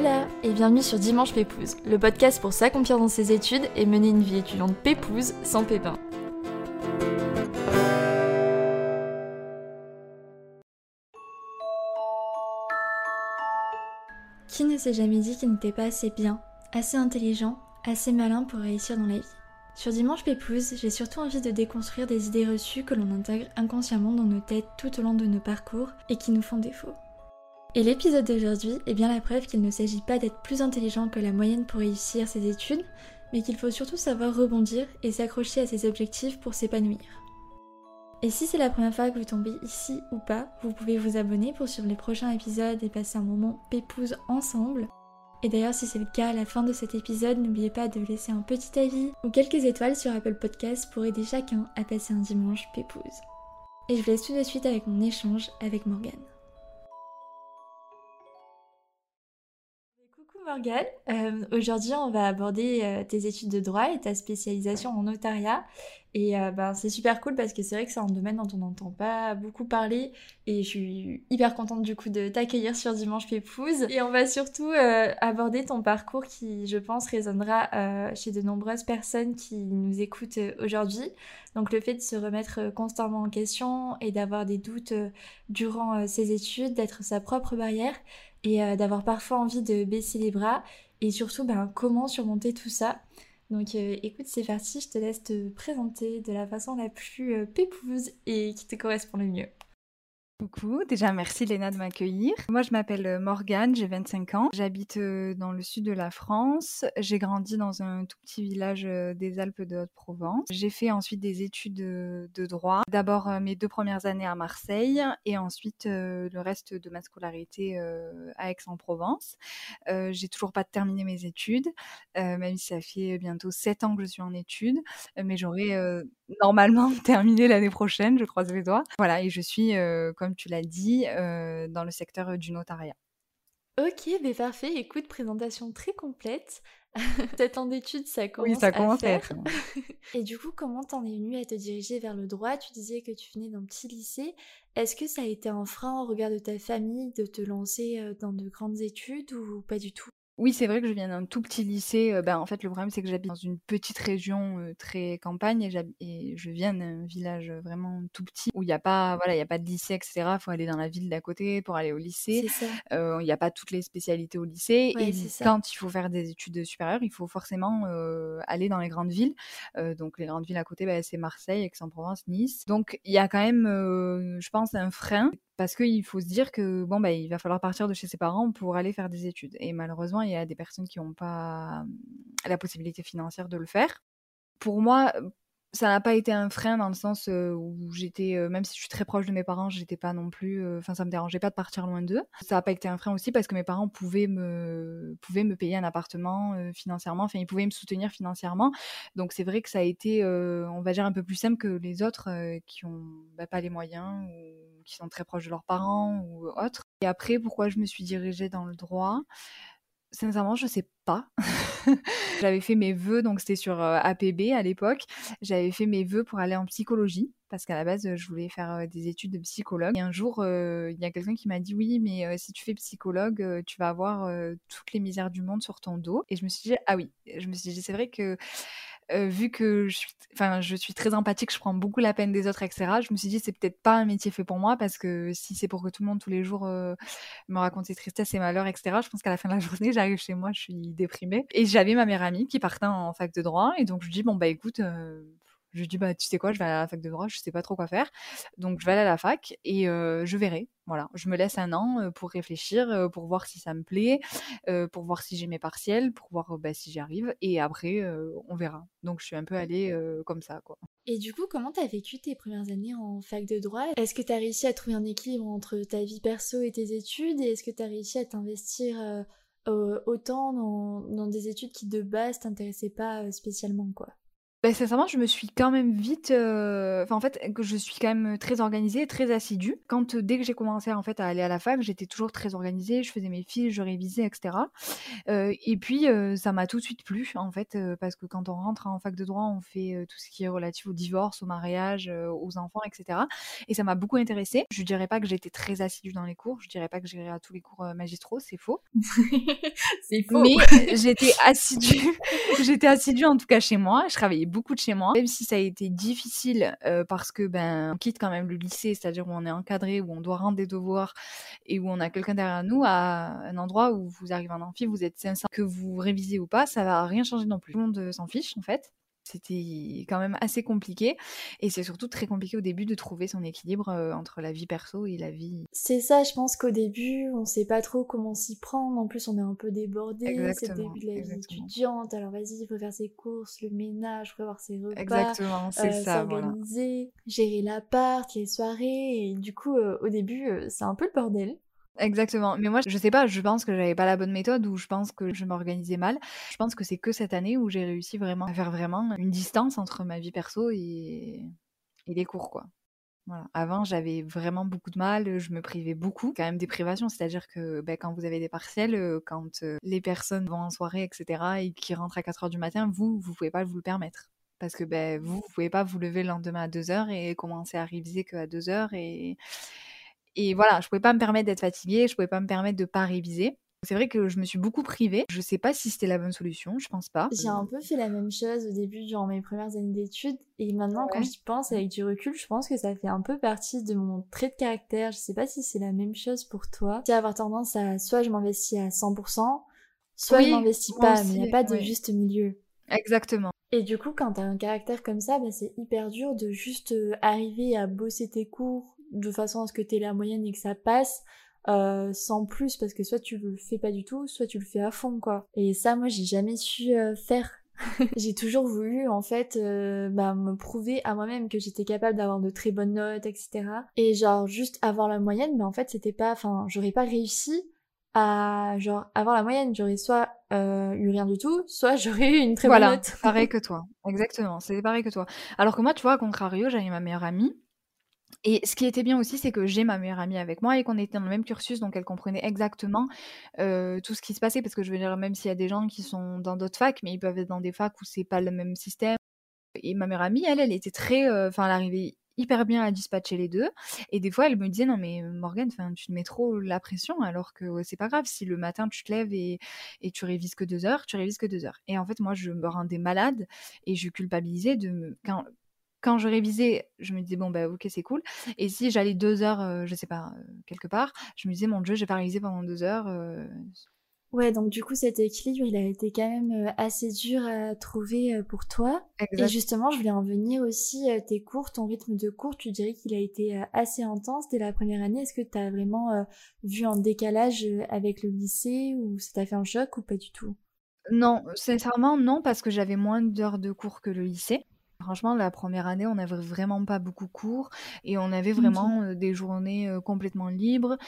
Hola et bienvenue sur Dimanche Pépouze, le podcast pour s'accomplir dans ses études et mener une vie étudiante pépouze sans pépin. Qui ne s'est jamais dit qu'il n'était pas assez bien, assez intelligent, assez malin pour réussir dans la vie? Sur Dimanche Pépouze, j'ai surtout envie de déconstruire des idées reçues que l'on intègre inconsciemment dans nos têtes tout au long de nos parcours et qui nous font défaut. Et l'épisode d'aujourd'hui est bien la preuve qu'il ne s'agit pas d'être plus intelligent que la moyenne pour réussir ses études, mais qu'il faut surtout savoir rebondir et s'accrocher à ses objectifs pour s'épanouir. Et si c'est la première fois que vous tombez ici ou pas, vous pouvez vous abonner pour suivre les prochains épisodes et passer un moment pépouze ensemble. Et d'ailleurs, si c'est le cas à la fin de cet épisode, n'oubliez pas de laisser un petit avis ou quelques étoiles sur Apple Podcasts pour aider chacun à passer un dimanche pépouze. Et je vous laisse tout de suite avec mon échange avec Morgane. Morgane. Euh, aujourd'hui, on va aborder euh, tes études de droit et ta spécialisation en notariat. Et euh, ben, c'est super cool parce que c'est vrai que c'est un domaine dont on n'entend pas beaucoup parler. Et je suis hyper contente du coup de t'accueillir sur Dimanche Pépouze. Et on va surtout aborder ton parcours qui, je pense, résonnera chez de nombreuses personnes qui nous écoutent aujourd'hui. Donc le fait de se remettre constamment en question et d'avoir des doutes durant ses études, d'être sa propre barrière et euh, d'avoir parfois envie de baisser les bras et surtout ben, comment surmonter tout ça. Donc euh, écoute, c'est parti, je te laisse te présenter de la façon la plus euh, pépouse et qui te correspond le mieux. Coucou, déjà merci Léna de m'accueillir. Moi je m'appelle euh, Morgane, j'ai 25 ans. J'habite euh, dans le sud de la France. J'ai grandi dans un tout petit village euh, des Alpes de Haute-Provence. J'ai fait ensuite des études de, droit. D'abord mes deux premières années à Marseille et ensuite le reste de ma scolarité à Aix-en-Provence. j'ai toujours pas terminé mes études, même si ça fait bientôt 7 ans que je suis en études, mais j'aurai normalement terminé l'année prochaine, je croise les doigts. Voilà, et je suis, comme tu l'as dit, euh, dans le secteur du notariat. Ok, mais parfait. Écoute, présentation très complète. Sept ans d'études, ça commence, oui, ça commence à, faire. Et du coup, comment t'en es venue à te diriger vers le droit? Tu disais que tu venais d'un petit lycée. Est-ce que ça a été un frein au regard de ta famille de te lancer euh, dans de grandes études ou pas du tout? Oui, c'est vrai que je viens d'un tout petit lycée. ben, en fait, le problème, c'est que j'habite dans une petite région très campagne et, je viens d'un village vraiment tout petit où il n'y a pas, voilà, y a pas de lycée, etc. Il faut aller dans la ville d'à côté pour aller au lycée. Il n'y a pas toutes les spécialités au lycée. et quand il faut faire des études supérieures, il faut forcément aller dans les grandes villes. donc, les grandes villes à côté, bah, c'est Marseille, Aix-en-Provence, Nice. Donc, il y a quand même, je pense, un frein parce qu'il faut se dire que bon bah il va falloir partir de chez ses parents pour aller faire des études et malheureusement il y a des personnes qui n'ont pas la possibilité financière de le faire. Pour moi, ça n'a pas été un frein dans le sens où j'étais, même si je suis très proche de mes parents, j'étais pas non plus, enfin ça me dérangeait pas de partir loin d'eux. Ça n'a pas été un frein aussi parce que mes parents pouvaient me, pouvaient me payer un appartement financièrement, enfin ils pouvaient me soutenir financièrement. Donc c'est vrai que ça a été, on va dire un peu plus simple que les autres qui ont bah, pas les moyens ou qui sont très proches de leurs parents ou autres. Et après, pourquoi je me suis dirigée dans le droit? Sincèrement, je sais pas. J'avais fait mes vœux, donc c'était sur APB à l'époque. J'avais fait mes vœux pour aller en psychologie parce qu'à la base, je voulais faire des études de psychologue. Et un jour, il y a quelqu'un qui m'a dit oui, mais si tu fais psychologue, tu vas avoir toutes les misères du monde sur ton dos. Et je me suis dit ah oui. Je me suis dit c'est vrai que vu que je suis, enfin, je suis très empathique, je prends beaucoup la peine des autres, etc. Je me suis dit, c'est peut-être pas un métier fait pour moi parce que si c'est pour que tout le monde tous les jours me raconte ses tristesses et malheurs, etc. Je pense qu'à la fin de la journée, j'arrive chez moi, je suis déprimée. Et j'avais ma meilleure amie qui partait en fac de droit et donc je dis bon bah écoute, je dis bah tu sais quoi, je vais aller à la fac de droit, je sais pas trop quoi faire, donc je vais aller à la fac et je verrai. Voilà, je me laisse un an pour réfléchir, pour voir si ça me plaît, pour voir si j'ai mes partiels, pour voir bah, si j'y arrive et après on verra. Donc je suis un peu allée comme ça quoi. Et du coup, comment t'as vécu tes premières années en fac de droit? Est-ce que t'as réussi à trouver un équilibre entre ta vie perso et tes études? Et est-ce que t'as réussi à t'investir autant dans, dans, des études qui de base t'intéressaient pas spécialement quoi? Bah, sincèrement, je me suis quand même vite, heu, enfin, en fait, que je suis quand même très organisée, très assidue. Quand, dès que j'ai commencé, en fait, à aller à la fac, j'étais toujours très organisée, je faisais mes fiches, je révisais et cetera. Heu et puis, heu, ça m'a tout de suite plu, en fait, heu, parce que quand on rentre en fac de droit, on fait, heu, tout ce qui est relatif au divorce, au mariage, heu, aux enfants et cetera et ça m'a beaucoup intéressée. Je dirais pas que j'étais très assidue dans les cours, je dirais pas que j'irais à tous les cours, heu, magistraux, c'est faux. C'est faux! Mais j'étais assidue, j'étais assidue en tout cas chez moi, je travaillais beaucoup de chez moi, même si ça a été difficile, heu, parce que, ben, on quitte quand même le lycée, c'est-à-dire où on est encadré, où on doit rendre des devoirs et où on a quelqu'un derrière nous, à un endroit où vous arrivez en amphi, vous êtes 500, que vous révisez ou pas, ça va rien changer non plus. Tout le monde, s'en fiche, en fait. C'était quand même assez compliqué et c'est surtout très compliqué au début de trouver son équilibre, heu, entre la vie perso et la vie C'est ça, je pense qu'au début, on sait pas trop comment s'y prendre. En plus, on est un peu débordés, c'est le début de la vie étudiante, alors vas-y, il faut faire ses courses, le ménage, prévoir ses repas, Exactement, c'est heu, ça, voilà. s'organiser, gérer l'appart, les soirées et du coup, heu, au début, heu, c'est un peu le bordel. Exactement, mais moi, je sais pas, je pense que j'avais pas la bonne méthode ou je pense que je m'organisais mal. Je pense que c'est que cette année où j'ai réussi vraiment à faire vraiment une distance entre ma vie perso et les cours, quoi. Voilà. Avant, j'avais vraiment beaucoup de mal, je me privais beaucoup, quand même des privations, c'est-à-dire que, beh, quand vous avez des partiels, heu, quand, heu, les personnes vont en soirée et cetera et qui rentrent à 04:00 du matin, vous, vous pouvez pas vous le permettre. Parce que, beh, vous, vous pouvez pas vous lever le lendemain à 02:00 et commencer à réviser qu'à 02:00 et et voilà, je pouvais pas me permettre d'être fatiguée, je pouvais pas me permettre de pas réviser. C'est vrai que je me suis beaucoup privée. Je sais pas si c'était la bonne solution, je pense pas. J'ai un peu fait la même chose au début durant mes premières années d'études et maintenant quand j'y pense avec du recul, je pense que ça fait un peu partie de mon trait de caractère. Je sais pas si c'est la même chose pour toi. Tu sais, avoir tendance à soit je m'investis à 100% soit je m'investis pas, mais il y a pas de oui. juste milieu. Exactement. Et du coup, quand tu as un caractère comme ça, bah, c'est hyper dur de juste, heu, arriver à bosser tes cours de façon à ce que tu aies la moyenne et que ça passe, heu, sans plus parce que soit tu le fais pas du tout, soit tu le fais à fond, quoi. Et ça, moi, j'ai jamais su, heu, faire. J'ai toujours voulu, en fait, heu, bah, me prouver à moi-même que j'étais capable d'avoir de très bonnes notes et cetera et genre juste avoir la moyenne, mais en fait, c'était pas enfin, j'aurais pas réussi à genre avoir la moyenne. J'aurais soit, heu, eu rien du tout, soit j'aurais eu une très bonne note. pareil que toi. Exactement, c'est pareil que toi. Alors que moi, tu vois, à contrario, j'avais ma meilleure amie et ce qui était bien aussi, c'est que j'ai ma meilleure amie avec moi et qu'on était dans le même cursus, donc elle comprenait exactement, tout ce qui se passait. Parce que je veux dire, même s'il y a des gens qui sont dans d'autres facs, mais ils peuvent être dans des facs où c'est pas le même système et ma meilleure amie, elle, elle était très, enfin, elle arrivait hyper bien à dispatcher les 2 et des fois, elle me disait: «Non mais Morgane, tu te mets trop la pression alors que c'est pas grave. Si le matin tu te lèves et tu révises que 2 heures, tu révises que 2 heures» et en fait, moi, je me rendais malade et je culpabilisais de me quand quand je révisais, je me disais: «Bon, bah, OK, c'est cool» et si j'allais 2 heures, heu, je sais pas, heu, quelque part, je me disais: «Mon Dieu, j'ai pas révisé pendant 2 heures», heu Ouais, donc du coup, cet équilibre, il a été quand même, heu, assez dur à trouver, pour toi et justement, je voulais en venir aussi, tes cours, ton rythme de cours, tu dirais qu'il a été, assez intense dès la première année? Est-ce que tu as vraiment, vu un décalage, avec le lycée ou ça t'a fait un choc ou pas du tout? Non, sincèrement, non, parce que j'avais moins d'heures de cours que le lycée. Franchement, la première année, on avait vraiment pas beaucoup cours et on avait vraiment, des journées, complètement libres,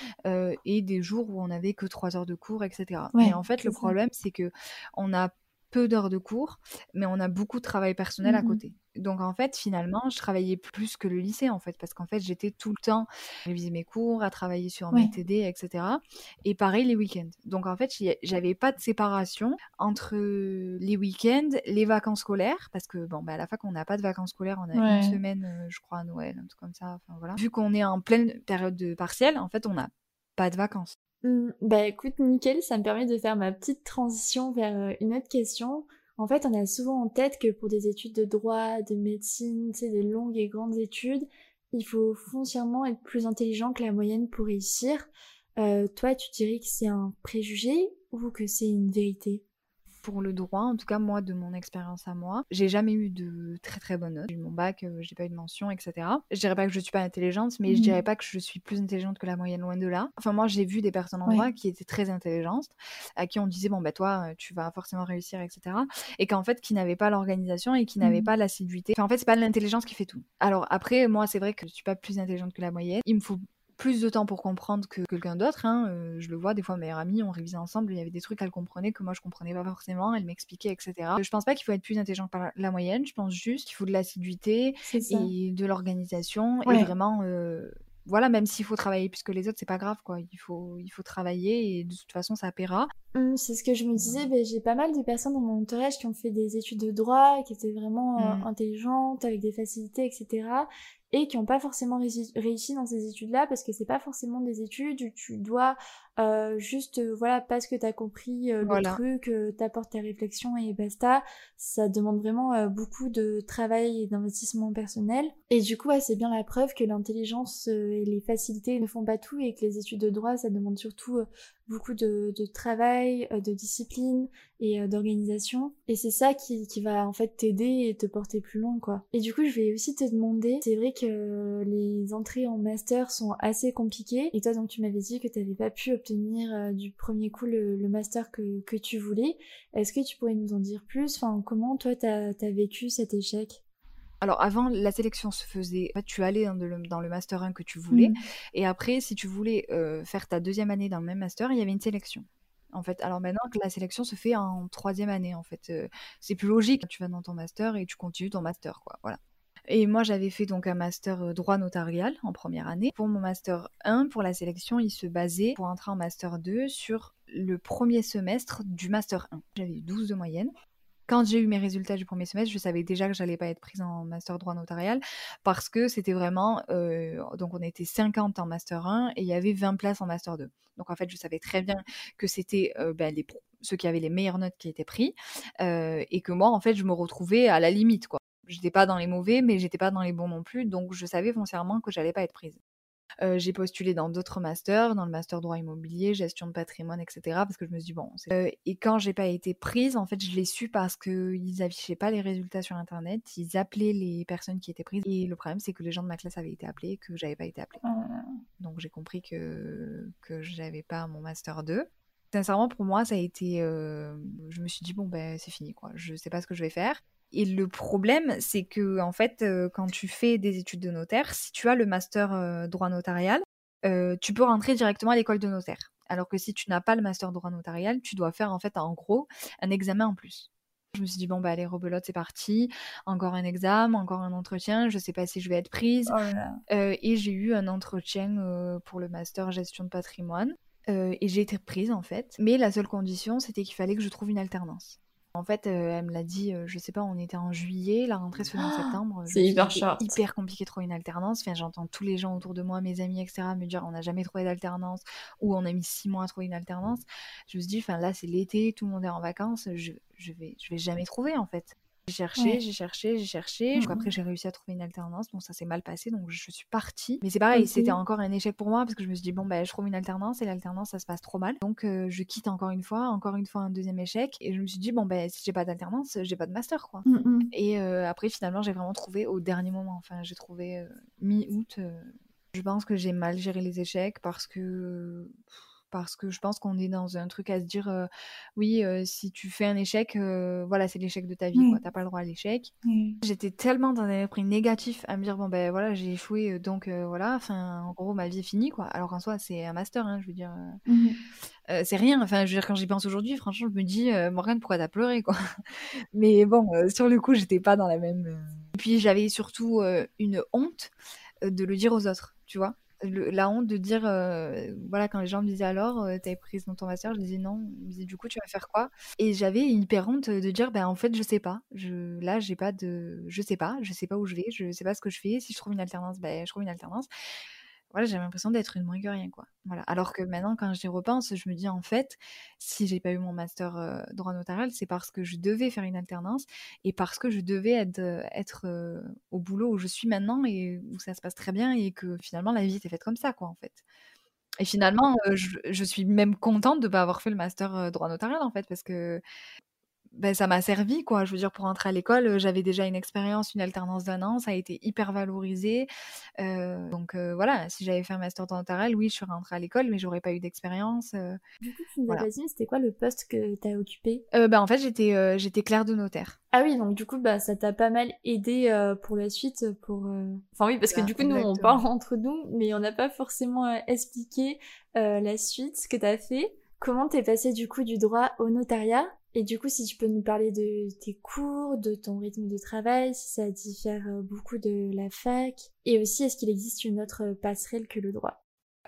et des jours où on avait que 3 heures de cours et cetera. Et en fait, le problème, c'est qu'on a peu d'heures de cours, mais on a beaucoup de travail personnel Mmh à mh. côté. Donc en fait, finalement, je travaillais plus que le lycée, en fait, parce qu'en fait, j'étais tout le temps à réviser mes cours, à travailler sur mes Ouais. TD et cetera et pareil les week-ends. Donc en fait, j'avais pas de séparation entre, les week-ends, les vacances scolaires parce que bon, bah, à la fac, on n'a pas de vacances scolaires, on a 1 Ouais. semaine, heu, je crois à Noël, un truc comme ça, enfin voilà. Vu qu'on est en pleine période de partiels, en fait, on n'a pas de vacances. Mmh, bah, écoute, nickel, ça me permet de faire ma petite transition vers, heu, une autre question. En fait, on a souvent en tête que pour des études de droit, de médecine, tu sais, des longues et grandes études, il faut foncièrement être plus intelligent que la moyenne pour réussir. Heu, toi, tu dirais que c'est un préjugé ou que c'est une vérité? Pour le droit, en tout cas, moi, de mon expérience à moi, j'ai jamais eu de très, très bonnes notes. J'ai eu mon bac, heu, j'ai pas eu de mention et cetera. Je dirais pas que je suis pas intelligente, mais je Mmh dirais pas que je suis plus intelligente que la moyenne, loin de là. Enfin, moi, j'ai vu des personnes en Ouais. droit qui étaient très intelligentes, à qui on disait: «Bon, bah, toi, heu, tu vas forcément réussir et cetera» et qu'en fait, qui n'avaient pas l'organisation et qui n'avaient Mmh. pas l'assiduité. Enfin, en fait, c'est pas l'intelligence qui fait tout. Alors après, moi, c'est vrai que je suis pas plus intelligente que la moyenne. Il me faut plus de temps pour comprendre que quelqu'un d'autre. Hein. Euh, je le vois, des fois, ma meilleure amie, on révisait ensemble, il y avait des trucs qu'elle comprenait que moi je comprenais pas forcément, elle m'expliquait, etc. Je pense pas qu'il faut être plus intelligent que la moyenne, je pense juste qu'il faut de l'assiduité et de l'organisation et vraiment. Euh, voilà, même s'il faut travailler plus que les autres, c'est pas grave, quoi. Il faut, il faut travailler et de toute façon, ça paiera. Mmh, c'est ce que je me disais, ben, j'ai pas mal de personnes dans mon entourage qui ont fait des études de droit, qui étaient vraiment euh, mmh. intelligentes, avec des facilités, etc et qui n'ont pas forcément réussi dans ces études-là parce que c'est pas forcément des études où tu dois euh, juste euh, voilà parce que tu as compris euh, le truc, t'apportes tes réflexions et basta. Ça demande vraiment beaucoup de travail et d'investissement personnel. Et du coup, c'est bien la preuve que l'intelligence et les facilités ne font pas tout et que les études de droit, ça demande surtout beaucoup de, de travail, de discipline et d'organisation. Et c'est ça qui, qui va en fait t'aider et te porter plus loin, quoi. Et du coup, je vais aussi te demander, c'est vrai que les entrées en master sont assez compliquées. Et toi, donc, tu m'avais dit que tu n'avais pas pu obtenir euh, du premier coup le, master que, que, tu voulais. Est-ce que tu pourrais nous en dire plus? Enfin, comment toi, tu as, vécu cet échec? Alors avant, la sélection se faisait, tu allais dans le, dans le, master 1 que tu voulais, mmh. et après, si tu voulais euh, faire ta deuxième année dans le même master, il y avait une sélection. En fait, alors maintenant que la sélection se fait en troisième année, en fait, euh, c'est plus logique. Tu vas dans ton master et tu continues ton master, quoi. Voilà. Et moi, j'avais fait donc un master euh, droit notarial en première année. Pour mon master 1, pour la sélection, il se basait pour entrer en master 2 sur le premier semestre du master 1. J'avais eu 12 de moyenne. Quand j'ai eu mes résultats du premier semestre, je savais déjà que j'allais pas être prise en master droit notarial parce que c'était vraiment euh, donc on était 50 en master 1 et il y avait 20 places en master 2. Donc en fait, je savais très bien que c'était euh, ben, ceux qui avaient les meilleures notes qui étaient pris et que moi en fait, je me retrouvais à la limite quoi j'étais pas dans les mauvais, mais j'étais pas dans les bons non plus, donc je savais foncièrement que j'allais pas être prise. Euh, j'ai postulé dans d'autres masters, dans le master droit immobilier, gestion de patrimoine, etc. Parce que je me suis dit, bon. Euh, et quand j'ai pas été prise, en fait, je l'ai su parce qu'ils affichaient pas les résultats sur Internet. Ils appelaient les personnes qui étaient prises. Et le problème, c'est que les gens de ma classe avaient été appelés, que j'avais pas été appelée. Ah. Donc j'ai compris que, que j'avais pas mon master 2. Sincèrement, pour moi, ça a été. Euh, je me suis dit, bon, ben, c'est fini, quoi. Je sais pas ce que je vais faire. Et le problème, c'est que en fait, euh, quand tu fais des études de notaire, si tu as le master euh, droit notarial, euh, tu peux rentrer directement à l'école de notaire. Alors que si tu n'as pas le master droit notarial, tu dois faire en fait en gros un examen en plus. Je me suis dit bon bah allez rebelote c'est parti, encore un examen, encore un entretien, je sais pas si je vais être prise. Oh et j'ai eu un entretien pour le master gestion de patrimoine. et j'ai été prise en fait. Mais la seule condition, c'était qu'il fallait que je trouve une alternance. En fait, euh, elle me l'a dit, euh, je sais pas, on était en juillet, la rentrée se faisait en ah, septembre. C'est hyper short. hyper compliqué de trouver une alternance. Enfin, j'entends tous les gens autour de moi, mes amis, etc., me dire on n'a jamais trouvé d'alternance ou on a mis six mois à trouver une alternance. Je me suis dit, enfin là, c'est l'été, tout le monde est en vacances, je, je vais, je vais jamais trouver en fait. J'ai cherché, j'ai cherché, j'ai cherché. Mmh après, j'ai réussi à trouver une alternance. Bon, ça s'est mal passé, donc je suis partie. Mais c'est pareil, c'était encore un échec pour moi parce que je me suis dit, bon, bah, je trouve une alternance et l'alternance, ça se passe trop mal. Donc, euh, je quitte encore une fois, encore une fois un deuxième échec. Et je me suis dit, bon, bah, si j'ai pas d'alternance, j'ai pas de master, quoi. Mmh et euh, après, finalement, j'ai vraiment trouvé au dernier moment. Enfin, j'ai trouvé euh, mi-août. je pense que j'ai mal géré les échecs parce que parce que je pense qu'on est dans un truc à se dire oui si tu fais un échec voilà c'est l'échec de ta vie Tu t'as pas le droit à l'échec j'étais tellement dans un esprit négatif à me dire bon ben voilà j'ai échoué donc voilà enfin en gros ma vie est finie quoi alors qu'en soi c'est un master hein, je veux dire mmh. c'est rien. Enfin je veux dire quand j'y pense aujourd'hui franchement je me dis Morgane pourquoi t'as pleuré quoi? Mais bon sur le coup j'étais pas dans la même et puis j'avais surtout une honte de le dire aux autres tu vois? La honte de dire, euh, voilà, quand les gens me disaient alors, euh, t'es prise dans ton master, je disais non. Me du coup, tu vas faire quoi? Et j'avais une hyper honte de dire, ben en fait, je sais pas. Je, là, j'ai pas de, je sais pas, je sais pas où je vais, je sais pas ce que je fais. Si je trouve une alternance, ben je trouve une alternance voilà, j'avais l'impression d'être une moins que rien, quoi. Voilà. Alors que maintenant, quand j'y repense, je me dis en fait, si j'ai pas eu mon master euh, droit notarial, c'est parce que je devais faire une alternance et parce que je devais être, euh, euh, au boulot où je suis maintenant et où ça se passe très bien et que finalement la vie était faite comme ça, quoi, en fait. Et finalement, je, je, suis même contente de ne pas avoir fait le master droit notarial, en fait, parce que ben, ça m'a servi, quoi. Je veux dire, pour entrer à l'école, j'avais déjà une expérience, une alternance d'un an, ça a été hyper valorisé. donc voilà, si j'avais fait un master de notarial, oui, je serais rentrée à l'école, mais j'aurais pas eu d'expérience. Du coup, tu dit, c'était quoi le poste que tu as occupé ben, En fait, j'étais j'étais clerc de notaire. Ah oui, donc du coup, bah, ça t'a pas mal aidé pour la suite. pour. Enfin oui, parce que du coup, nous, on parle entre nous, mais on n'a pas forcément expliqué la suite, ce que tu as fait. Comment t'es passé du coup du droit au notariat? Et du coup, si tu peux nous parler de tes cours, de ton rythme de travail, si ça diffère euh, beaucoup de la fac, et aussi est-ce qu'il existe une autre passerelle que le droit?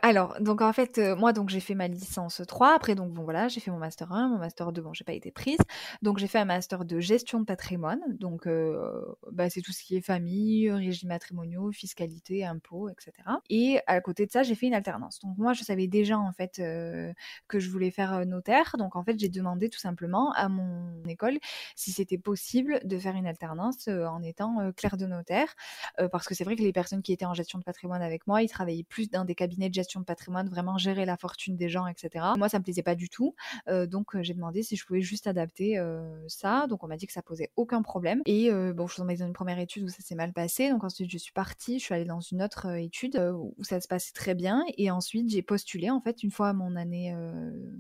Alors, donc en fait, euh, moi, donc j'ai fait ma licence 3. Après, donc bon, voilà, j'ai fait mon master 1, mon master 2, bon, j'ai pas été prise. Donc, j'ai fait un master de gestion de patrimoine. Donc, euh, bah, c'est tout ce qui est famille, régime matrimoniaux, fiscalité, impôts, etc. Et à côté de ça, j'ai fait une alternance. Donc, moi, je savais déjà, en fait, euh, que je voulais faire notaire. Donc, en fait, j'ai demandé tout simplement à mon école si c'était possible de faire une alternance en étant clerc de notaire. parce que c'est vrai que les personnes qui étaient en gestion de patrimoine avec moi, ils travaillaient plus dans des cabinets de gestion de patrimoine, vraiment gérer la fortune des gens, etc. Moi, ça me plaisait pas du tout. donc, j'ai demandé si je pouvais juste adapter ça. Donc, on m'a dit que ça posait aucun problème. Et bon, je suis tombée dans une première étude où ça s'est mal passé. Donc, ensuite, je suis partie. Je suis allée dans une autre étude où ça se passait très bien. Et ensuite, j'ai postulé. En fait, une fois mon année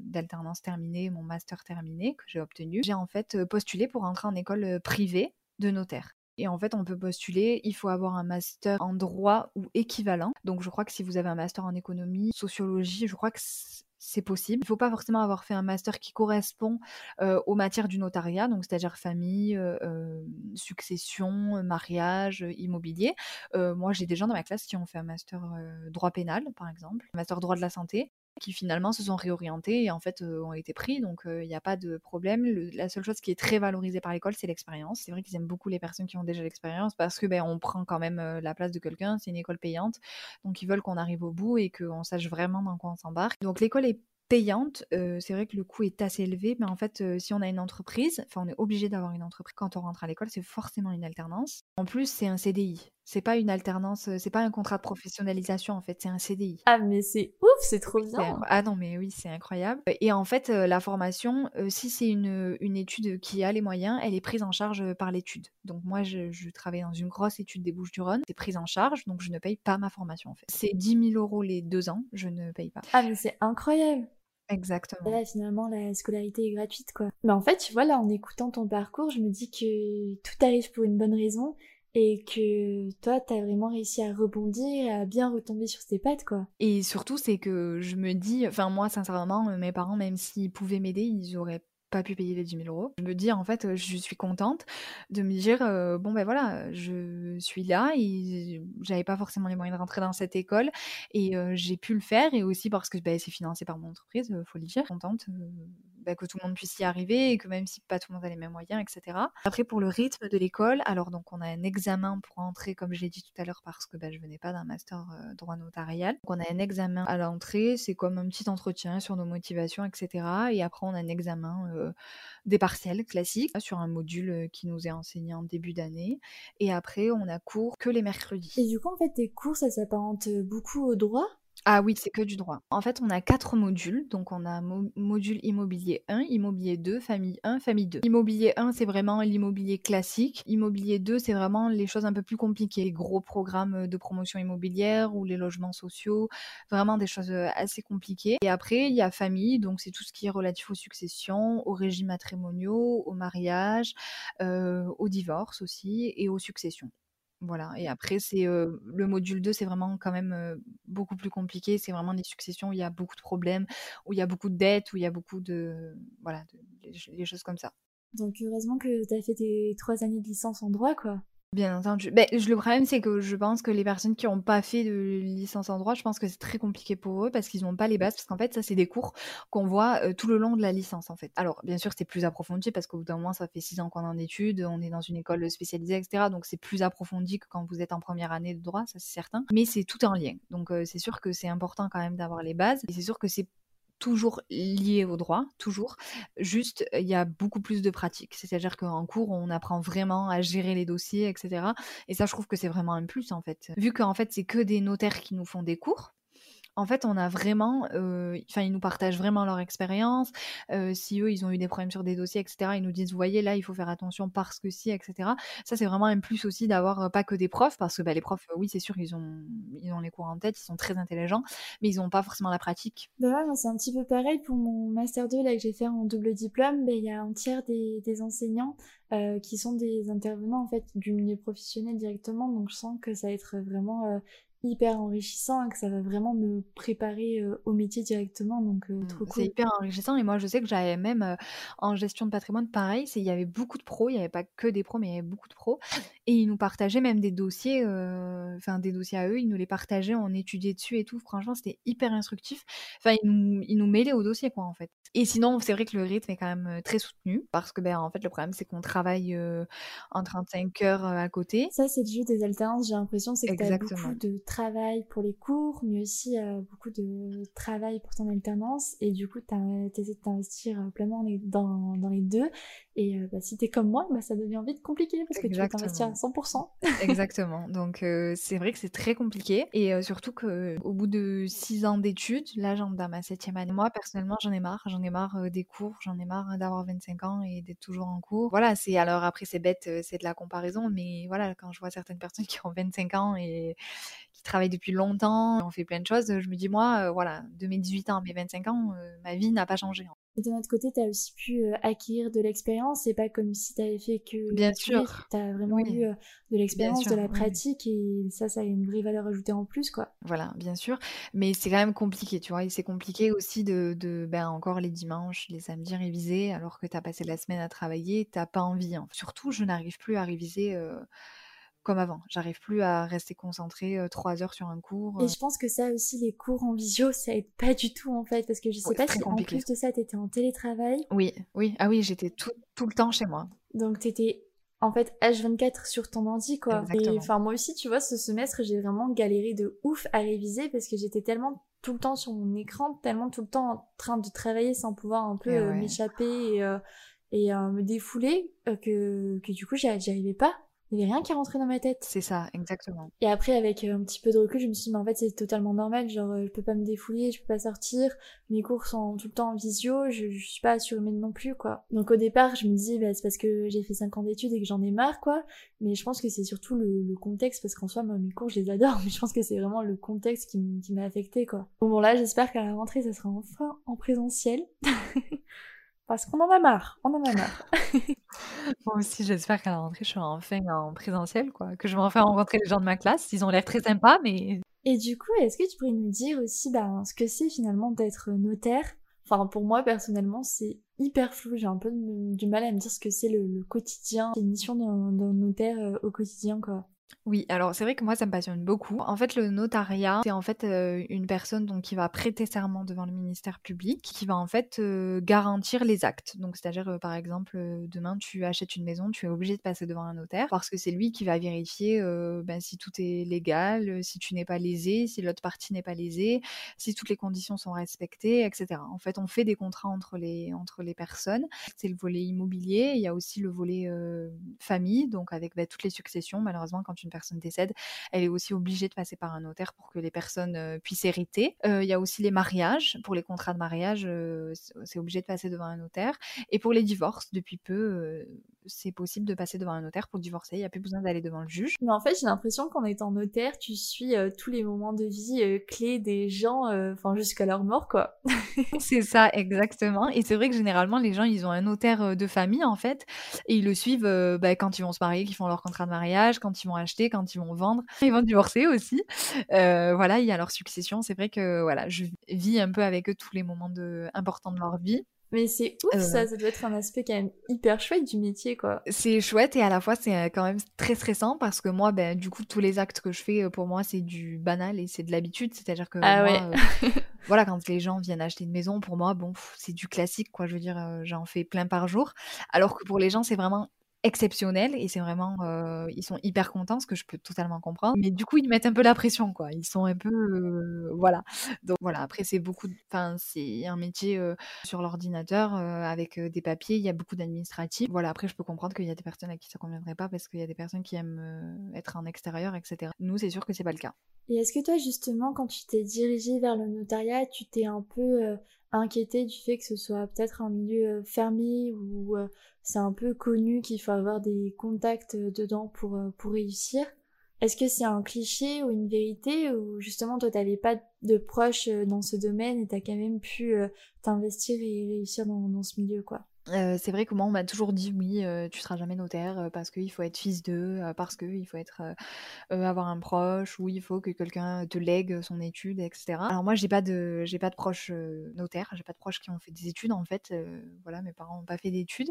d'alternance terminée, mon master terminé, que j'ai obtenu, j'ai en fait postulé pour entrer en école privée de notaire. Et en fait, on peut postuler, il faut avoir un master en droit ou équivalent. Donc je crois que si vous avez un master en économie, sociologie, je crois que c'est possible. Il ne faut pas forcément avoir fait un master qui correspond aux matières du notariat, donc c'est-à-dire famille, succession, mariage, immobilier. moi, j'ai des gens dans ma classe qui ont fait un master droit pénal, par exemple, un master droit de la santé qui finalement se sont réorientés et en fait ont été pris. Donc il n'y a pas de problème. la seule chose qui est très valorisée par l'école, c'est l'expérience. C'est vrai qu'ils aiment beaucoup les personnes qui ont déjà l'expérience parce que ben, on prend quand même la place de quelqu'un. C'est une école payante, donc ils veulent qu'on arrive au bout et qu'on sache vraiment dans quoi on s'embarque. Donc l'école est payante, c'est vrai que le coût est assez élevé, mais en fait, si on a une entreprise, enfin, on est obligé d'avoir une entreprise quand on rentre à l'école, c'est forcément une alternance. En plus, c'est un CDI. C'est pas une alternance, c'est pas un contrat de professionnalisation en fait, c'est un CDI. Ah mais c'est ouf, c'est trop bien. Ah non mais oui, c'est incroyable. Et en fait, la formation, si c'est une, une, étude qui a les moyens, elle est prise en charge par l'étude. Donc moi, je, je, travaille dans une grosse étude des Bouches-du-Rhône, c'est prise en charge, donc je ne paye pas ma formation en fait. C'est 10 000 euros les deux ans, je ne paye pas. Ah mais c'est incroyable. Exactement. Là, finalement, la scolarité est gratuite, quoi. Mais en fait, tu vois, là, en écoutant ton parcours, je me dis que tout arrive pour une bonne raison et que toi, t'as vraiment réussi à rebondir, à bien retomber sur tes pattes, quoi. Et surtout, c'est que je me dis, enfin, moi, sincèrement, mes parents, même s'ils pouvaient m'aider, ils auraient pas pu payer les 10 000 euros. Je me dis, en fait, je suis contente de me dire, bon, ben voilà, je suis là et j'avais pas forcément les moyens de rentrer dans cette école et j'ai pu le faire et aussi parce que ben, c'est financé par mon entreprise, faut le dire. Contente bah, que tout le monde puisse y arriver et que même si pas tout le monde a les mêmes moyens, etc. Après, pour le rythme de l'école, alors donc on a un examen pour entrer, comme je l'ai dit tout à l'heure, parce que bah, je venais pas d'un master droit notarial. Donc on a un examen à l'entrée, c'est comme un petit entretien sur nos motivations, etc. Et après, on a un examen des partiels classiques sur un module qui nous est enseigné en début d'année. Et après, on a cours que les mercredis. Et du coup, en fait, tes cours, ça s'apparente beaucoup au droit? Ah oui, c'est que du droit. En fait, on a quatre modules. Donc, on a module immobilier 1, immobilier 2, famille 1, famille 2. Immobilier 1, c'est vraiment l'immobilier classique. Immobilier 2, c'est vraiment les choses un peu plus compliquées. Les gros programmes de promotion immobilière ou les logements sociaux. Vraiment des choses assez compliquées. Et après, il y a famille. Donc, c'est tout ce qui est relatif aux successions, aux régimes matrimoniaux, au mariage, euh, au divorce aussi et aux successions. Voilà et après c'est, le module 2, c'est vraiment quand même, beaucoup plus compliqué. C'est vraiment des successions où il y a beaucoup de problèmes, où il y a beaucoup de dettes, où il y a beaucoup de voilà, des choses comme ça. Donc heureusement que tu as fait tes trois années de licence en droit, quoi. Bien entendu. Ben, le problème, c'est que je pense que les personnes qui n'ont pas fait de licence en droit, je pense que c'est très compliqué pour eux parce qu'ils n'ont pas les bases. Parce qu'en fait, ça, c'est des cours qu'on voit tout le long de la licence, en fait. Alors, bien sûr, c'est plus approfondi parce qu'au bout d'un moment, ça fait six ans qu'on en études, on est dans une école spécialisée, etc. Donc, c'est plus approfondi que quand vous êtes en première année de droit, ça, c'est certain. Mais c'est tout en lien. Donc, c'est sûr que c'est important quand même d'avoir les bases. Et c'est sûr que c'est toujours lié au droit, toujours. Juste, il y a beaucoup plus de pratique. C'est-à-dire qu'en cours, on apprend vraiment à gérer les dossiers, etc. Et ça, je trouve que c'est vraiment un plus, en fait. Vu qu'en fait, c'est que des notaires qui nous font des cours, En fait, on a vraiment, euh, enfin, ils nous partagent vraiment leur expérience. Euh, si eux, ils ont eu des problèmes sur des dossiers, etc., ils nous disent, vous voyez, là, il faut faire attention parce que si, etc. Ça, c'est vraiment un plus aussi d'avoir euh, pas que des profs, parce que bah, les profs, oui, c'est sûr, ils ont, ils ont les cours en tête, ils sont très intelligents, mais ils n'ont pas forcément la pratique. Bah c'est un petit peu pareil pour mon master 2 là que j'ai fait en double diplôme. Il y a un tiers des, des enseignants qui sont des intervenants en fait du milieu professionnel directement, donc je sens que ça va être vraiment hyper enrichissant que ça va vraiment me préparer euh, au métier directement donc euh, mmh, trop cool. C'est hyper enrichissant et moi je sais que j'avais même euh, en gestion de patrimoine pareil, c'est il y avait beaucoup de pros, il y avait pas que des pros mais il y avait beaucoup de pros et ils nous partageaient même des dossiers enfin des dossiers à eux, ils nous les partageaient, on étudiait dessus et tout, franchement c'était hyper instructif. Enfin ils nous, ils nous mêlaient au dossier quoi en fait. Et sinon c'est vrai que le rythme est quand même très soutenu parce que ben en fait le problème c'est qu'on travaille en 35 heures à côté. Ça c'est le jeu des alternances, j'ai l'impression c'est que tu beaucoup de travail pour les cours, mais aussi euh, beaucoup de travail pour ton alternance. Et du coup, tu essaies de t'investir euh, pleinement dans, dans, les deux. Et euh, bah, si tu es comme moi, bah, ça devient vite compliqué parce que tu vas t'investir à 100%. Exactement. Donc, c'est vrai que c'est très compliqué. Et surtout qu'au bout de six ans d'études, là, j'en dans ma septième année. Moi, personnellement, j'en ai marre. J'en ai marre des cours. J'en ai marre d'avoir 25 ans et d'être toujours en cours. Voilà, c'est alors après, c'est bête, c'est de la comparaison. Mais voilà, quand je vois certaines personnes qui ont 25 ans et travaille depuis longtemps, on fait plein de choses. Je me dis, moi, euh, voilà, de mes 18 ans à mes 25 ans, euh, ma vie n'a pas changé. Et de notre côté, tu as aussi pu euh, acquérir de l'expérience. C'est pas comme si tu avais fait que. Bien sûr. Tu as vraiment eu de l'expérience, de la pratique. Et ça, ça a une vraie valeur ajoutée en plus, quoi. Voilà, bien sûr. Mais c'est quand même compliqué, tu vois. Et c'est compliqué aussi de, de, ben, encore les dimanches, les samedis réviser, alors que tu as passé la semaine à travailler. Tu pas envie. Hein. Surtout, je n'arrive plus à réviser comme avant. J'arrive plus à rester concentrée trois heures sur un cours. Et je pense que ça aussi, les cours en visio, ça aide pas du tout en fait, parce que je sais pas si en plus de ça, t'étais en télétravail. Oui, oui, ah oui, j'étais tout, tout, le temps chez moi. Donc t'étais en fait H24 sur ton ordi quoi. Exactement. Et enfin moi aussi, tu vois, ce semestre, j'ai vraiment galéré de ouf à réviser parce que j'étais tellement tout le temps sur mon écran, tellement tout le temps en train de travailler sans pouvoir un peu euh, m'échapper et, euh, et euh, me défouler que, que du coup j'y arrivais pas il n'y avait rien qui rentrait dans ma tête. C'est ça, exactement. Et après, avec euh, un petit peu de recul, je me suis dit, mais en fait, c'est totalement normal. Genre, euh, je peux pas me défouler, je peux pas sortir. Mes cours sont tout le temps en visio, je, je suis pas surhumaine non plus, quoi. Donc, au départ, je me dis, bah, c'est parce que j'ai fait 5 ans d'études et que j'en ai marre, quoi. Mais je pense que c'est surtout le, contexte, parce qu'en soi, moi, mes cours, je les adore, mais je pense que c'est vraiment le contexte qui m'a affecté, quoi. Bon, bon, là, j'espère qu'à la rentrée, ça sera enfin en présentiel. parce qu'on en a marre, on en a marre. Moi aussi, j'espère qu'à la rentrée, je serai enfin en présentiel, quoi. Que je vais enfin rencontrer les gens de ma classe. Ils ont l'air très sympas, mais. Et du coup, est-ce que tu pourrais nous dire aussi bah, ce que c'est finalement d'être notaire? Enfin, pour moi, personnellement, c'est hyper flou. J'ai un peu du mal à me dire ce que c'est le, quotidien, les missions d'un notaire euh, au quotidien, quoi. Oui, alors c'est vrai que moi ça me passionne beaucoup. En fait, le notariat, c'est en fait euh, une personne donc qui va prêter serment devant le ministère public, qui va en fait euh, garantir les actes. Donc c'est-à-dire euh, par exemple demain tu achètes une maison, tu es obligé de passer devant un notaire parce que c'est lui qui va vérifier ben, si tout est légal, si tu n'es pas lésé, si l'autre partie n'est pas lésée, si toutes les conditions sont respectées, etc. En fait, on fait des contrats entre les entre les personnes. C'est le volet immobilier. Il y a aussi le volet famille, donc avec ben, toutes les successions. Malheureusement, quand une personne décède, elle est aussi obligée de passer par un notaire pour que les personnes euh, puissent hériter. Euh, il y a aussi les mariages. Pour les contrats de mariage, euh, c'est obligé de passer devant un notaire. Et pour les divorces, depuis peu, c'est possible de passer devant un notaire pour divorcer. Il n'y a plus besoin d'aller devant le juge. Mais en fait, j'ai l'impression qu'en étant notaire, tu suis tous les moments de vie clés des gens, enfin jusqu'à leur mort, quoi. c'est ça, exactement. Et c'est vrai que généralement, les gens, ils ont un notaire de famille, en fait, et ils le suivent bah, quand ils vont se marier, qu'ils font leur contrat de mariage, quand ils vont acheter, quand ils vont vendre, ils vont divorcer aussi. Euh, voilà, il y a leur succession. C'est vrai que voilà, je vis un peu avec eux tous les moments de... importants de leur vie. Mais c'est ouf, ça, euh. ça doit être un aspect quand même hyper chouette du métier, quoi. C'est chouette et à la fois c'est euh, quand même très stressant parce que moi, ben, du coup, tous les actes que je fais, pour moi, c'est du banal et c'est de l'habitude. C'est-à-dire que ah moi, voilà, quand les gens viennent acheter une maison, pour moi, bon, c'est du classique, quoi. Je veux dire, j'en fais plein par jour. Alors que pour les gens, c'est vraiment exceptionnel et c'est vraiment euh, ils sont hyper contents ce que je peux totalement comprendre. Mais du coup ils mettent un peu la pression quoi. Ils sont un peu euh, voilà. Donc voilà après c'est beaucoup enfin c'est un métier euh, sur l'ordinateur avec des papiers. Il y a beaucoup d'administratifs. Voilà après je peux comprendre qu'il y a des personnes à qui ça conviendrait pas parce qu'il y a des personnes qui aiment être en extérieur etc nous c'est sûr que c'est pas le cas Et est-ce que toi, justement, quand tu t'es dirigée vers le notariat, tu t'es un peu euh, inquiétée du fait que ce soit peut-être un milieu euh, fermé ou euh, c'est un peu connu qu'il faut avoir des contacts dedans pour, pour réussir? Est-ce que c'est un cliché ou une vérité ou justement toi, t'avais pas de proches dans ce domaine et t'as quand même pu t'investir et réussir dans, dans ce milieu, quoi? C'est vrai que moi, on m'a toujours dit: «Oui, tu seras jamais notaire, parce qu'il faut être fils d'eux, parce qu'il faut être, avoir un proche ou il faut que quelqu'un te lègue son étude et cetera». Alors moi, j'ai pas de j'ai pas de proches, notaires, j'ai pas de proches qui ont fait des études en fait, voilà, mes parents ont pas fait d'études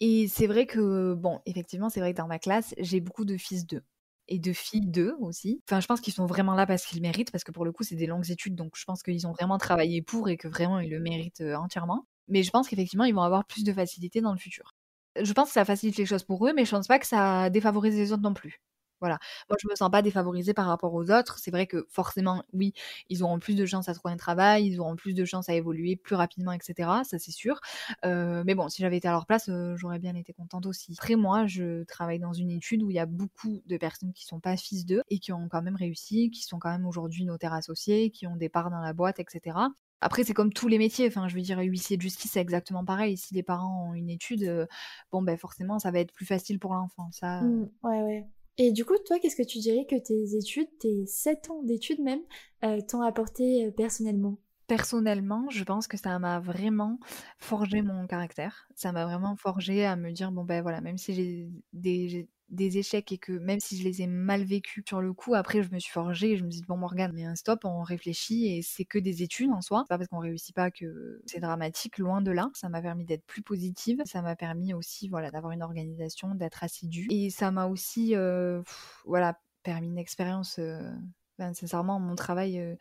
et c'est vrai que bon, effectivement, c'est vrai que dans ma classe, j'ai beaucoup de fils d'eux et de filles d'eux aussi. Enfin, je pense qu'ils sont vraiment là parce qu'ils méritent, parce que pour le coup, c'est des longues études, donc je pense qu'ils ont vraiment travaillé pour et que vraiment ils le méritent, entièrement. Mais je pense qu'effectivement, ils vont avoir plus de facilité dans le futur. Je pense que ça facilite les choses pour eux, mais je pense pas que ça défavorise les autres non plus. Voilà. Moi, je me sens pas défavorisée par rapport aux autres. C'est vrai que forcément, oui, ils auront plus de chances à trouver un travail, ils auront plus de chances à évoluer plus rapidement, etc. Ça, c'est sûr. Euh, mais bon, si j'avais été à leur place, euh, j'aurais bien été contente aussi. Après, moi, je travaille dans une étude où il y a beaucoup de personnes qui sont pas fils d'eux et qui ont quand même réussi, qui sont quand même aujourd'hui notaires associés, qui ont des parts dans la boîte, etc. Après, c'est comme tous les métiers. Enfin, je veux dire, huissier de justice, c'est exactement pareil. Si les parents ont une étude, euh, bon, ben forcément, ça va être plus facile pour l'enfant. Ça. Mmh, ouais, ouais. Et du coup, toi, qu'est-ce que tu dirais que tes études, tes 7 ans d'études même, euh, t'ont apporté euh, personnellement? Personnellement, je pense que ça m'a vraiment forgé mon caractère. Ça m'a vraiment forgé à me dire, bon ben voilà, même si j'ai des, des échecs et que même si je les ai mal vécus sur le coup, après je me suis forgée et je me suis dit bon Morgane, mais un stop, on réfléchit et c'est que des études en soi. C'est pas parce qu'on réussit pas que c'est dramatique, loin de là. Ça m'a permis d'être plus positive, ça m'a permis aussi voilà d'avoir une organisation, d'être assidue et ça m'a aussi euh, voilà permis une expérience. Euh, ben, sincèrement, mon travail, euh,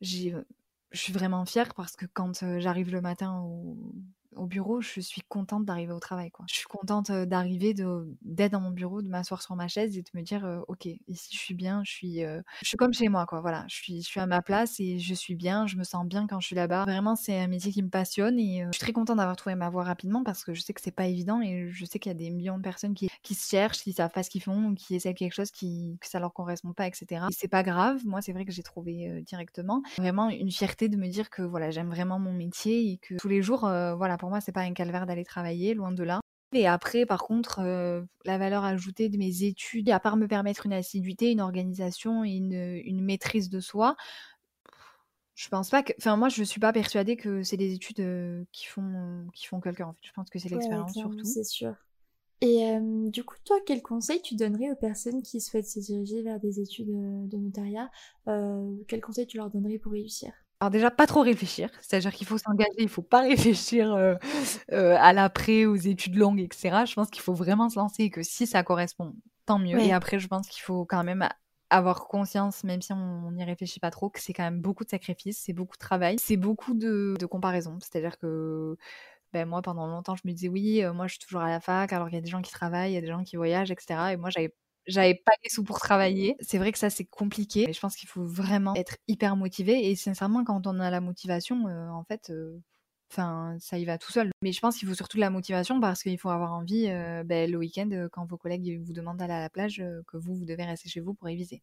j'ai je suis vraiment fière parce que quand j'arrive le matin au, au bureau, je suis contente d'arriver au travail. Quoi. Je suis contente d'arriver, d'être dans mon bureau, de m'asseoir sur ma chaise et de me dire, ok, ici je suis bien, je suis, je suis comme chez moi, quoi. Voilà, je suis, je suis à ma place et je suis bien, je me sens bien quand je suis là-bas. Vraiment, c'est un métier qui me passionne et je suis très contente d'avoir trouvé ma voie rapidement parce que je sais que c'est pas évident et je sais qu'il y a des millions de personnes qui, qui se cherchent, qui savent pas ce qu'ils font, qui essaient quelque chose qui, que ça leur correspond pas, etc. Et c'est pas grave. Moi, c'est vrai que j'ai trouvé directement vraiment une fierté de me dire que voilà, j'aime vraiment mon métier et que tous les jours, voilà, pour moi, c'est pas un calvaire d'aller travailler, loin de là. Et après, par contre, euh, la valeur ajoutée de mes études, à part me permettre une assiduité, une organisation et une, maîtrise de soi, je pense pas que. Enfin, moi, je suis pas persuadée que c'est des études euh, qui font, qui font quelqu'un. En fait. Je pense que c'est l'expérience surtout. C'est sûr. Et euh, du coup, toi, quel conseil tu donnerais aux personnes qui souhaitent se diriger vers des études de notariat? Quel conseil tu leur donnerais pour réussir? Alors déjà, pas trop réfléchir, c'est-à-dire qu'il faut s'engager, il faut pas réfléchir euh, euh, à l'après, aux études longues, etc. Je pense qu'il faut vraiment se lancer et que si ça correspond, tant mieux. Et après, je pense qu'il faut quand même avoir conscience, même si on n'y réfléchit pas trop, que c'est quand même beaucoup de sacrifices, c'est beaucoup de travail, c'est beaucoup de, de comparaison. C'est-à-dire que ben moi, pendant longtemps, je me disais oui, euh, moi je suis toujours à la fac, alors qu'il y a des gens qui travaillent, il y a des gens qui voyagent, etc. Et moi, j'avais j'avais pas les sous pour travailler. C'est vrai que ça, c'est compliqué. Mais je pense qu'il faut vraiment être hyper motivé. Et sincèrement, quand on a la motivation, euh, en fait, euh, enfin, ça y va tout seul. Mais je pense qu'il faut surtout de la motivation parce qu'il faut avoir envie, euh, ben, le week-end, quand vos collègues vous demandent d'aller à la plage, que vous, vous devez rester chez vous pour réviser.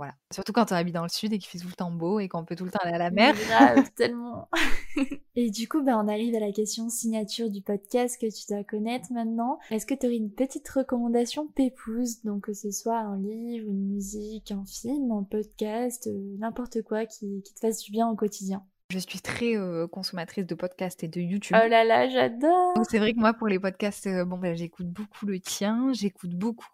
Voilà. Surtout quand on habite dans le sud et qu'il fait tout le temps beau et qu'on peut tout le temps aller à la mer. Grave, tellement. et du coup, ben, on arrive à la question signature du podcast que tu dois connaître maintenant. Est-ce que tu aurais une petite recommandation pépouse, donc que ce soit un livre, une musique, un film, un podcast, euh, n'importe quoi qui, qui te fasse du bien au quotidien? Je suis très consommatrice de podcasts et de YouTube. Oh là là, j'adore. c'est vrai que moi, pour les podcasts, bon, ben, j'écoute beaucoup le tien, j'écoute beaucoup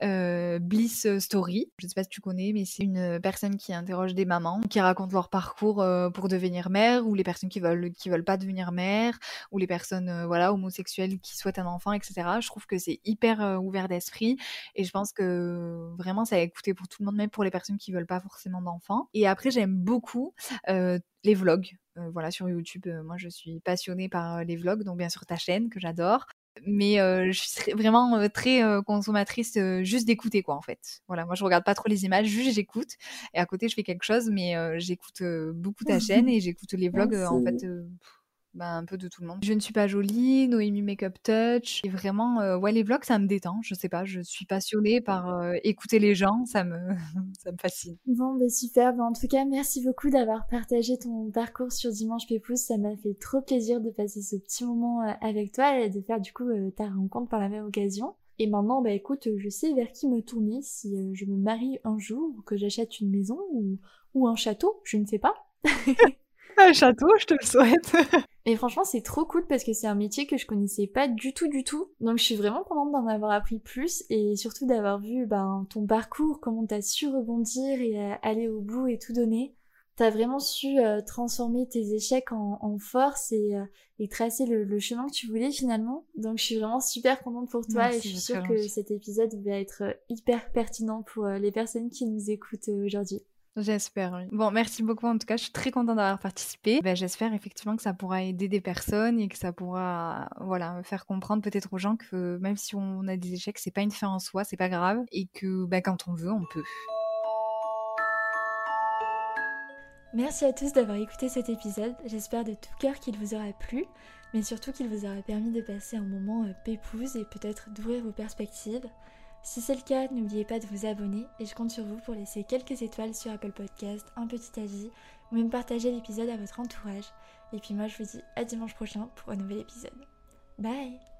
Bliss Story. Je ne sais pas si tu connais, mais c'est une personne qui interroge des mamans, qui racontent leur parcours pour devenir mère, ou les personnes qui veulent qui veulent pas devenir mère, ou les personnes voilà homosexuelles qui souhaitent un enfant, etc. Je trouve que c'est hyper ouvert d'esprit, et je pense que vraiment ça a écouté pour tout le monde, même pour les personnes qui veulent pas forcément d'enfants. Et après, j'aime beaucoup les vlogs. voilà, sur YouTube, moi je suis passionnée par les vlogs, donc bien sûr ta chaîne que j'adore. Mais je suis vraiment très consommatrice juste d'écouter quoi en fait. Voilà, moi je regarde pas trop les images, juste j'écoute. Et à côté je fais quelque chose, mais j'écoute beaucoup ta chaîne et j'écoute les vlogs en fait bah, un peu de tout le monde. Je ne suis pas jolie, Noémie Makeup Touch. Et vraiment, euh, ouais, les vlogs, ça me détend. Je sais pas, je suis passionnée par euh, écouter les gens, ça me, ça me fascine. Bon, bah super. Bah, en tout cas, merci beaucoup d'avoir partagé ton parcours sur Dimanche Pépouze. Ça m'a fait trop plaisir de passer ce petit moment euh, avec toi et de faire du coup ta rencontre par la même occasion. Et maintenant, bah écoute, je sais vers qui me tourner si je me marie un jour ou que j'achète une maison ou, ou un château, je ne sais pas. un château, je te le souhaite. Et franchement, c'est trop cool parce que c'est un métier que je connaissais pas du tout, du tout. Donc, je suis vraiment contente d'en avoir appris plus et surtout d'avoir vu ben, ton parcours, comment t'as su rebondir et euh, aller au bout et tout donner. T'as vraiment su euh, transformer tes échecs en, force et, euh, et tracer le, chemin que tu voulais finalement. Donc, je suis vraiment super contente pour toi et je suis sûre que cet épisode va être hyper pertinent pour les personnes qui nous écoutent aujourd'hui. J'espère, oui. Bon, merci beaucoup. En tout cas, je suis très contente d'avoir participé. Ben, J'espère effectivement que ça pourra aider des personnes et que ça pourra, voilà, faire comprendre peut-être aux gens que même si on a des échecs, c'est pas une fin en soi, c'est pas grave et que ben, quand on veut, on peut. Merci à tous d'avoir écouté cet épisode. J'espère de tout cœur qu'il vous aura plu, mais surtout qu'il vous aura permis de passer un moment euh, pépouse et peut-être d'ouvrir vos perspectives. Si c'est le cas, n'oubliez pas de vous abonner et je compte sur vous pour laisser quelques étoiles sur Apple Podcast, un petit avis ou même partager l'épisode à votre entourage. Et puis moi je vous dis à dimanche prochain pour un nouvel épisode. Bye